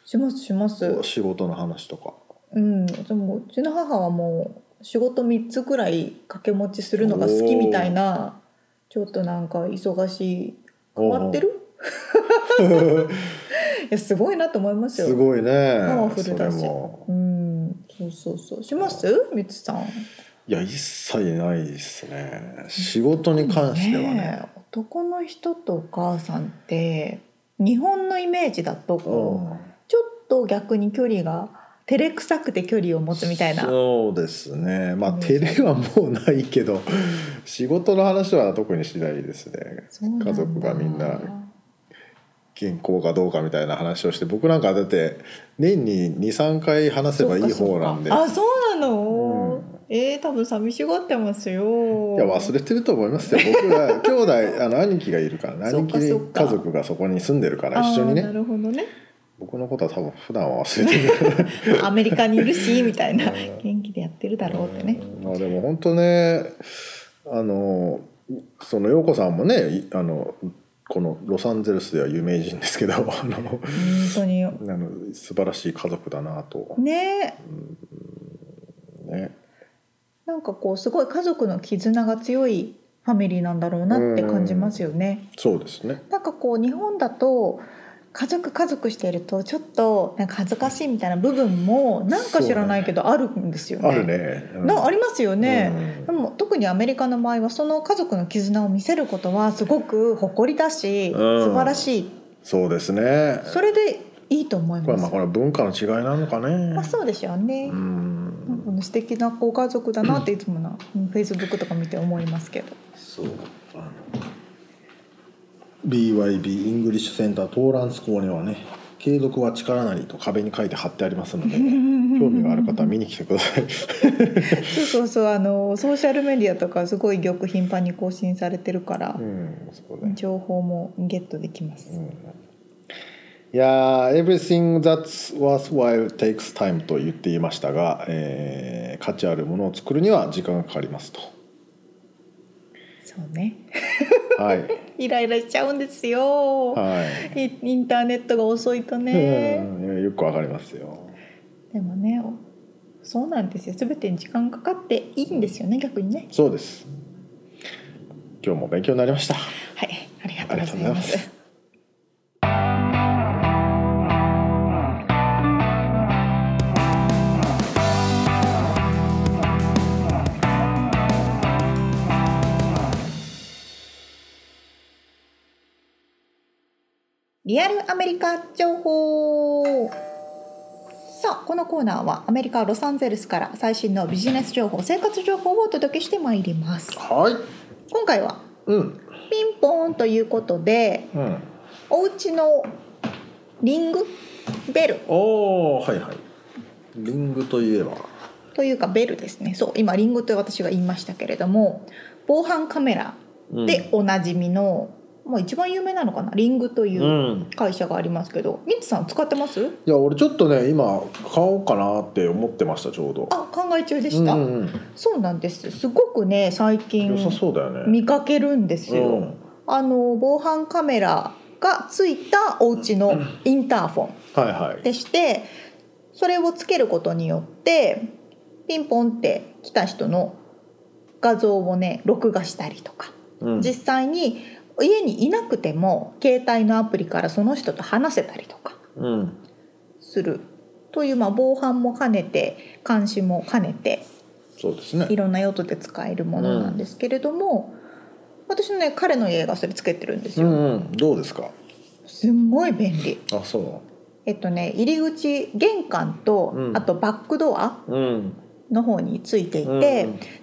しますします。仕事の話とか。うん。でもうちの母はもう仕事3つくらい掛け持ちするのが好きみたいなちょっとなんか忙しい。変わってる？[LAUGHS] いやすごいなと思いますよ。すごいね。パワフルだし。うんそうそうそう。します？みつさん。いや一切ないですね。仕事に関してはね。え男の人とお母さんって日本のイメージだとこうちょっと逆に距離が照れくさくて距離を持つみたいな。そうですね。まあうん照れはもうないけど仕事の話は特にしないですね。家族がみんな健康かどうかみたいな話をして僕なんかだって年に23回話せばいい方なんで。あそうなの、うん。えー、多分寂しがってますよ。いや忘れてると思いますよ。僕は [LAUGHS] 兄弟あの兄貴がいるから兄貴家族がそこに住んでるから一緒にあーなねるほどね。僕のことは多分普段は忘れてる。[LAUGHS] アメリカにいるしみたいな [LAUGHS] うん。元気でやってるだろうってね。まあでも本当ねあのその陽子さんもねいあのこのロサンゼルスでは有名人ですけどあの本当に。あの素晴らしい家族だなと、ね。ね、なんかこうすごい家族の絆が強いファミリーなんだろうなって感じますよね。そうですね。なんかこう日本だと家族家族してるとちょっとなんか恥ずかしいみたいな部分もなんか知らないけどあるんですよね。あるね、うんなありますよね。うんでも特にアメリカの場合はその家族の絆を見せることはすごく誇りだし、うん素晴らしいそうですねそれでいいと思います。これまあこれは文化の違いなのかね、まあそうでしょうね。うんなんか素敵なご家族だなっていつもなフェイスブックとか見て思いますけど。そう BYB イングリッシュセンタートーランス校にはね継続は力なりと壁に書いて貼ってありますので [LAUGHS] 興味がある方は見に来てください。そうそうそうあのソーシャルメディアとかすごいよく頻繁に更新されてるからう、んね。情報もゲットできます。いやー Everything that's worthwhile takes time と言っていましたが、えー価値あるものを作るには時間がかかりますとそうね。はい [LAUGHS] イライラしちゃうんですよ。はいイインターネットが遅いとね。うんよくわかりますよでもね、そうなんですよ。すべてに時間かかっていいんですよね、逆にね。そうです今日も勉強になりましたはい、ありがとうござい。ますリアルアメリカ情報。さあ、このコーナーはアメリカロサンゼルスから最新のビジネス情報、生活情報をお届けしてまいります。はい。今回はうん。ピンポーンということで、うん。お家のリング？ベル。おーはいはい。リングといえば。というかベルですね。そう、今リングと私が言いましたけれども、防犯カメラでおなじみの、まあ一番有名なのかな、リングといううん。会社がありますけど、ミッツさん使ってます？いや俺ちょっとね今買おうかなって思ってましたちょうど。あ、考え中でした？うんうんそうなんです。すごくね最近良さそうだよね。見かけるんですよ。うん。あの防犯カメラがついたお家のインターフォンはいはい。でして、それをつけることによってピンポンって来た人の画像をね録画したりとか、うん。実際に家にいなくても携帯のアプリからその人と話せたりとかうんする。というまあ防犯も兼ねて監視も兼ねてそうですね。いろんな用途で使えるものなんですけれども、私のね彼の家がそれつけてるんですよ、うんうん。どうですか？すんごい便利。あそえっとね入り口玄関と、うん。あとバックドアううんの方についていて、うん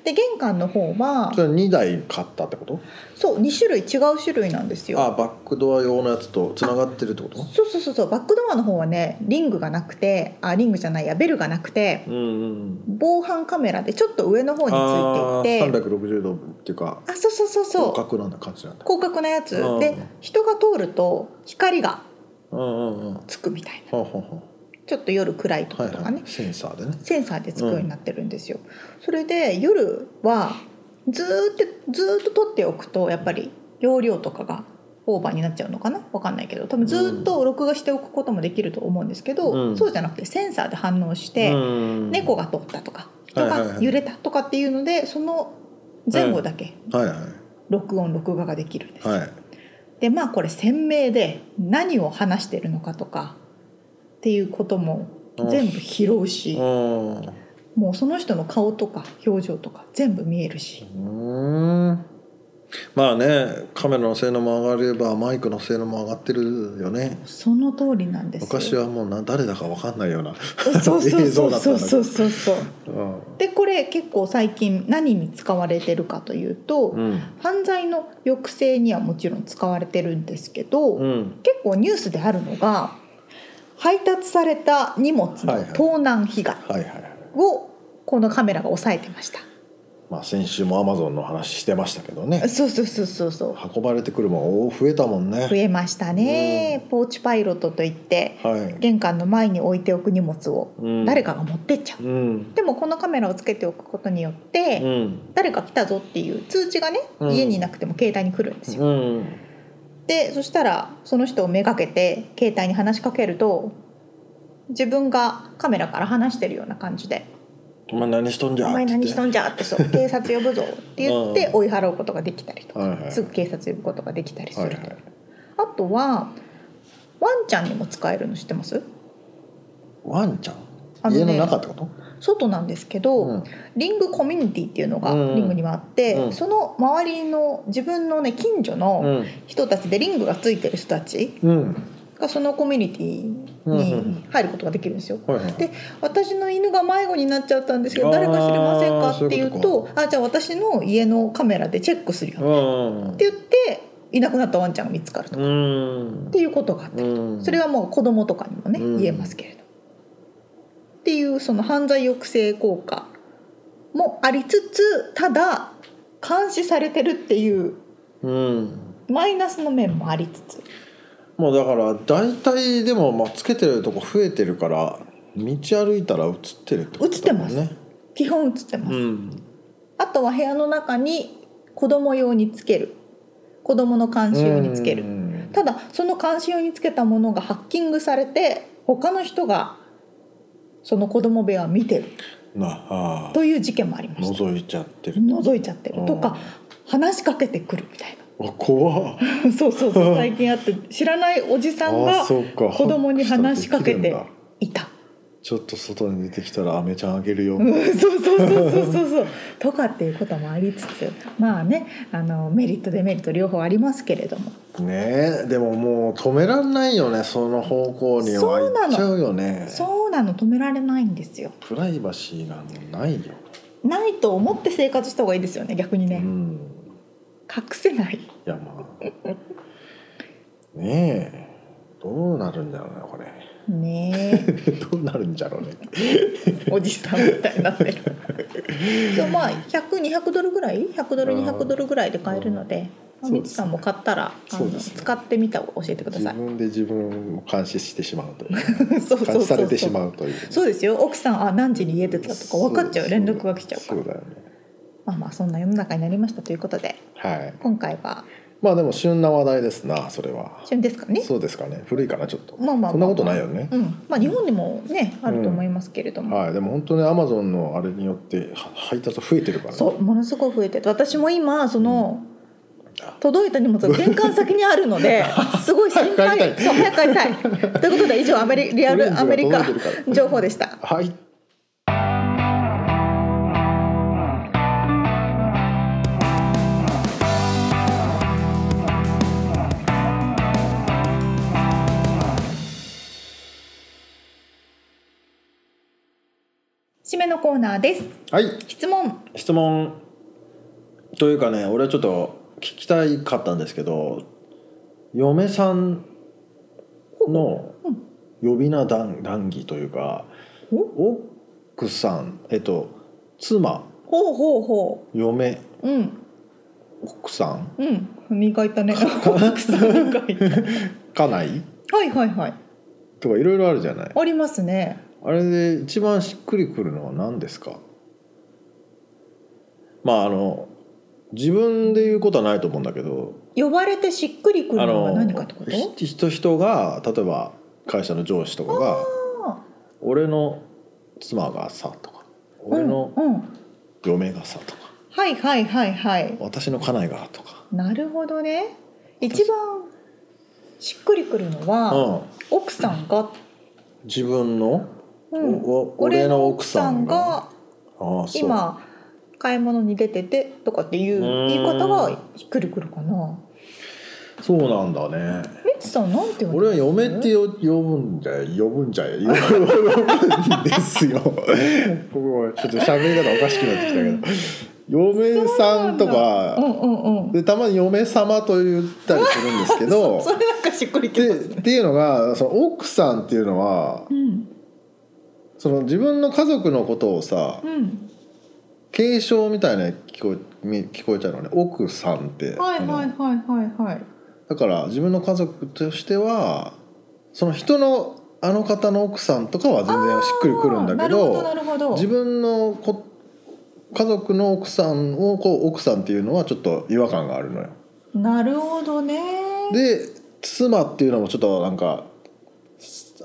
で玄関の方はそれ2台買ったってこと？そう2種類違う種類なんですよ。あバックドア用のやつとつながってるってこと？そうそうそうそう。バックドアの方はねリングがなくてあリングじゃないやベルがなくてうんうん防犯カメラでちょっと上の方にあついていて。ー360度っていうかあそうそうそうそう。広角なんだ感じなんだ。広角なやつ。うんで人が通ると光がうんうんうん。つくみたいな。ほうほうほちょっと夜暗いうはい時とかね、はいセンサーでね。センサーでつくようになってるんですよ。それで夜はずーっとずーっと撮っておくとやっぱり容量とかがオーバーになっちゃうのかな？わかんないけど。多分ずーっと録画しておくこともできると思うんですけど、うん。そうじゃなくてセンサーで反応して、うん。猫が通ったとか人はいはいはい。が揺れたとかっていうのでその前後だけはいはい。録音録画ができるんですよ。はい。でまあこれ鮮明で何を話してるのかとかっていうことも全部拾うし。うん。もうその人の顔とか表情とか全部見えるし。うん。まあねカメラの性能も上がればマイクの性能も上がってるよね。その通りなんですよ。昔はもうな誰だか分かんないような。そうそう映そう像だったんだけどそうそうそううん。でこれ結構最近何に使われてるかというと、うん。犯罪の抑制にはもちろん使われてるんですけど、うん。結構ニュースであるのが配達された荷物の盗難被害をこのカメラが抑えてました、まあ先週もアマゾンの話してましたけどね。そうそうそうそうそう。運ばれてくるもん増えたもんね。増えましたね、ポーチパイロットといってはい。玄関の前に置いておく荷物をうん。誰かが持ってっちゃう、うん。でもこのカメラをつけておくことによって、うん。誰か来たぞっていう通知がね、うん。家にいなくても携帯に来るんですよ、うんでそしたらその人をめがけて携帯に話しかけると自分がカメラから話してるような感じで。お前何しとん「じゃお前何しとんんじゃ」ってそう「[LAUGHS] 警察呼ぶぞ」って言って追い払うことができたりとか、はいはい。すぐ警察呼ぶことができたりすると、はいはい。あとはワンちゃんにも使えるの知ってます？ワンちゃん？ね家の中ってこと？外なんですけど、うん。リングコミュニティっていうのがうん。リングにはあって、うん。その周りの自分のね近所うのん。人たちでリングがついてる人たちうん。がそのコミュニティに入ることができるんですよ。はいはいで私の犬が迷子になっちゃったんですけど誰か知りませんかって言うとあじゃあ私の家のカメラでチェックするよ。うんって言っていなくなったワンちゃんが見つかるとか。うん。っていうことがあってうん。それはもう子供とかにもねうん。言えますけれど。っていうその犯罪抑制効果もありつつただ監視されてるっていううん。マイナスの面もありつつ。もうだから大体でもまあつけてるとこ増えてるから道歩いたら映ってるってことだもんね。基本映ってます。うん。あとは部屋の中に子供用につける。子供の監視用につける。うん。ただその監視用につけたものがハッキングされて他の人がその子供部屋を見てる。なあ。という事件もありました。覗いちゃってる。覗いちゃってる。とか話しかけてくるみたいあ怖 [LAUGHS] そうそうそう [LAUGHS] 最近あって。知らないおじさんあが子供に話しかけていた。ちょっと外に出てきたらアメちゃんあげるよ、うんそうそうそうそうそうそう。とかっていうこともありつつ。まあねあのメリットデメリット両方ありますけれどもね。えでももう止めらんないよねその方向には。そうなの。行っちゃうよね。そうなの止められないんですよ。プライバシーがもうないよ、ないと思って生活した方がいいですよね逆にね、うん。隠せない。いやまあ。[LAUGHS] ねえ。どうなるんだろうねこれ。ねえ。[LAUGHS] どうなるんじゃろうね。[LAUGHS] おじさんみたいになってるそうまあ100200ドルぐらい？100ドルうん200ドルぐらいで買えるのでうですね。みつさんも買ったらあのそうですね使ってみたを教えてくだ自さい。分で自分を監視し [LAUGHS] てしまうという。そうそうそうそう。監視されてしまうという。そうですよ奥さんあ何時に家出てたとか分かっちゃう。連絡が来ちゃうから。そうだよね。まあまあそんな世の中になりましたということで。はい。今回は。まあでも旬な話題ですなそれは。旬ですかね。そうですかね。古いかなちょっと、まあまあまあそんなことないよね、うん。まあ日本にもねあると思いますけれども、はい。でも本当にアマゾンのあれによっては配達増えてるからね。そうものすごい増えてて。私も今その届いた荷物が玄関先にあるので [LAUGHS] すごい心配。早く帰りたい。そう早く帰りたい。ということで以上アメリリアルアメリカ情報でした。はい。締めのコーナーです。はい。質問。質問。というかね俺はちょっと聞きたいかったんですけど嫁さんの呼び名談談義というか奥さんえっと妻ほうほうほ嫁ううん。奥さん？うん。磨いたね。[LAUGHS] 奥さん磨いた。家内？はいはいはい。とかいろいろあるじゃない。ありますね。あれで一番しっくりくるのは何ですか？まああの自分で言うことはないと思うんだけど呼ばれてしっくりくあるのはの何かってこと？ひ人人が例えば会社の上司とかがあ「俺の妻がさ」とか「ー俺のうんうん。嫁がさ」とかはいはいはいはい「私の家内が」とか。なるほどね。一番しっくりくるのは、うん、奥さんが、自分の、うん。俺の奥さんが。今買い物に出ててとかっていううん。言い方がくりくるかな。そうなんだね。みつさんなんて俺は嫁ってよ呼ぶんじゃ呼ぶんじゃ呼ぶんですよ。[LAUGHS] ここちょっと喋り方おかしくなってきたけど。嫁さんとか。うんうんうんでたまに嫁様と言ったりするんですけど。[LAUGHS] それなんかしっくりきでますね。っていうのがその奥さんっていうのはうん。その自分の家族のことをさうん継承みたいな聞こえみ聞こえちゃうのね。奥さんって、はいはいはいはいはい。だから自分の家族としてはその人のあの方の奥さんとかは全然しっくりくるんだけどどなるほど。自分のこ家族の奥さんをこう奥さんっていうのはちょっと違和感があるのよ。なるほどね。で妻っていうのもちょっとなんかは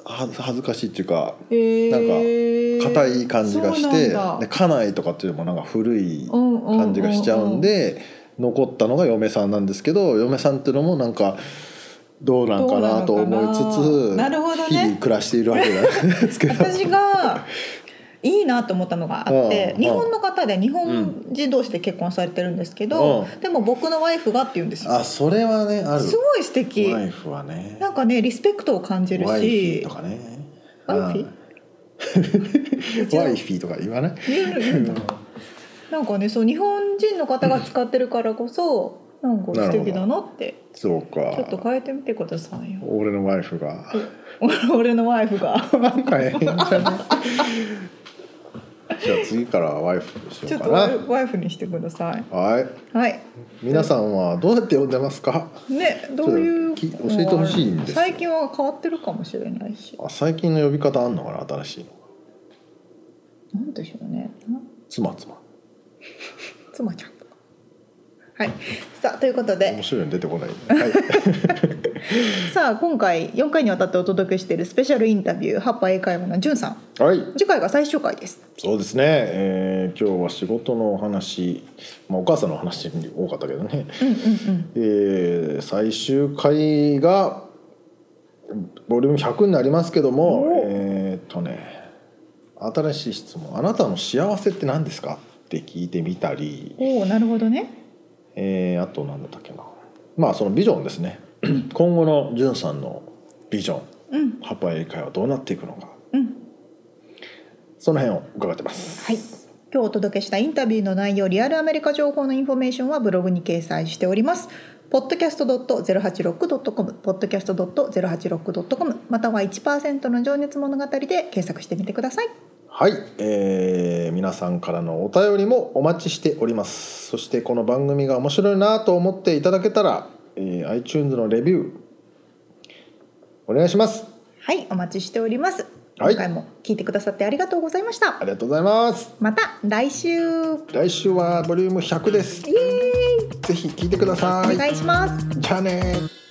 恥ずかしいっていうかえー、硬い感じがしてで家内とかっていうのもなんか古い感じがしちゃうんで残ったのが嫁さんなんですけど嫁さんっていうのもなんかどうなんかなと思いつつな。なるほどね。日々暮らしているわけなんですけど。私が [LAUGHS] いいなと思ったのがあってうん日本の方で日本人同士で結婚されてるんですけど、うん。でも僕のワイフがって言うんですよ。あそれはねある。すごい素敵。ワイフはね。なんかねリスペクトを感じるワイフとかね。ワイフィうん [LAUGHS] ワイフィーとか言わない？なんかねそう日本人の方が使ってるからこそなんか素敵だなって。そうか。ちょっと変えてみてくださいよ。俺のワイフが。俺のワイフが。[LAUGHS] なんか変じゃねじゃあ次からはワイフにしちょっとようかなワイフにしてください。はい。はい。皆さんはどうやって呼んでますか？ねどういう教えてほしいんですよ。最近は変わってるかもしれないし。あ最近の呼び方あんのかな？新しいの。なんでしょうね。な妻妻。妻ちゃんはい。さあということで。面白いの出てこない、はい、[LAUGHS] さあ今回4回にわたってお届けしているスペシャルインタビュー「ハッパー英会話」のじゅんさん。はい、次回が最終回です。そうですね、えー今日は仕事のお話、まあ、お母さんのお話多かったけどね、うんうんうん。えー最終回がボリューム100になりますけどもおえーっとね新しい質問「あなたの幸せって何ですか?」って聞いてみたり、おおなるほどねえーあと何だったっけな。まあそのビジョンですね。今後の Jun さんのビジョン。うん。ハッパー英会話どうなっていくのか。うん。その辺を伺ってます。はい。今日お届けしたインタビューの内容リアルアメリカ情報のインフォメーションはブログに掲載しております。podcast.086.com podcast.086.com または1%の情熱物語で検索してみてくださいはい、えー皆さんからのお便りもお待ちしております。そしてこの番組が面白いなと思っていただけたら、えー iTunes のレビューお願いします。はいお待ちしております。はい。今回も聞いてくださってありがとうございました。ありがとうございます。また来週。来週はボリューム100です。イエーイ。ぜひ聞いてください。お願いします。じゃあね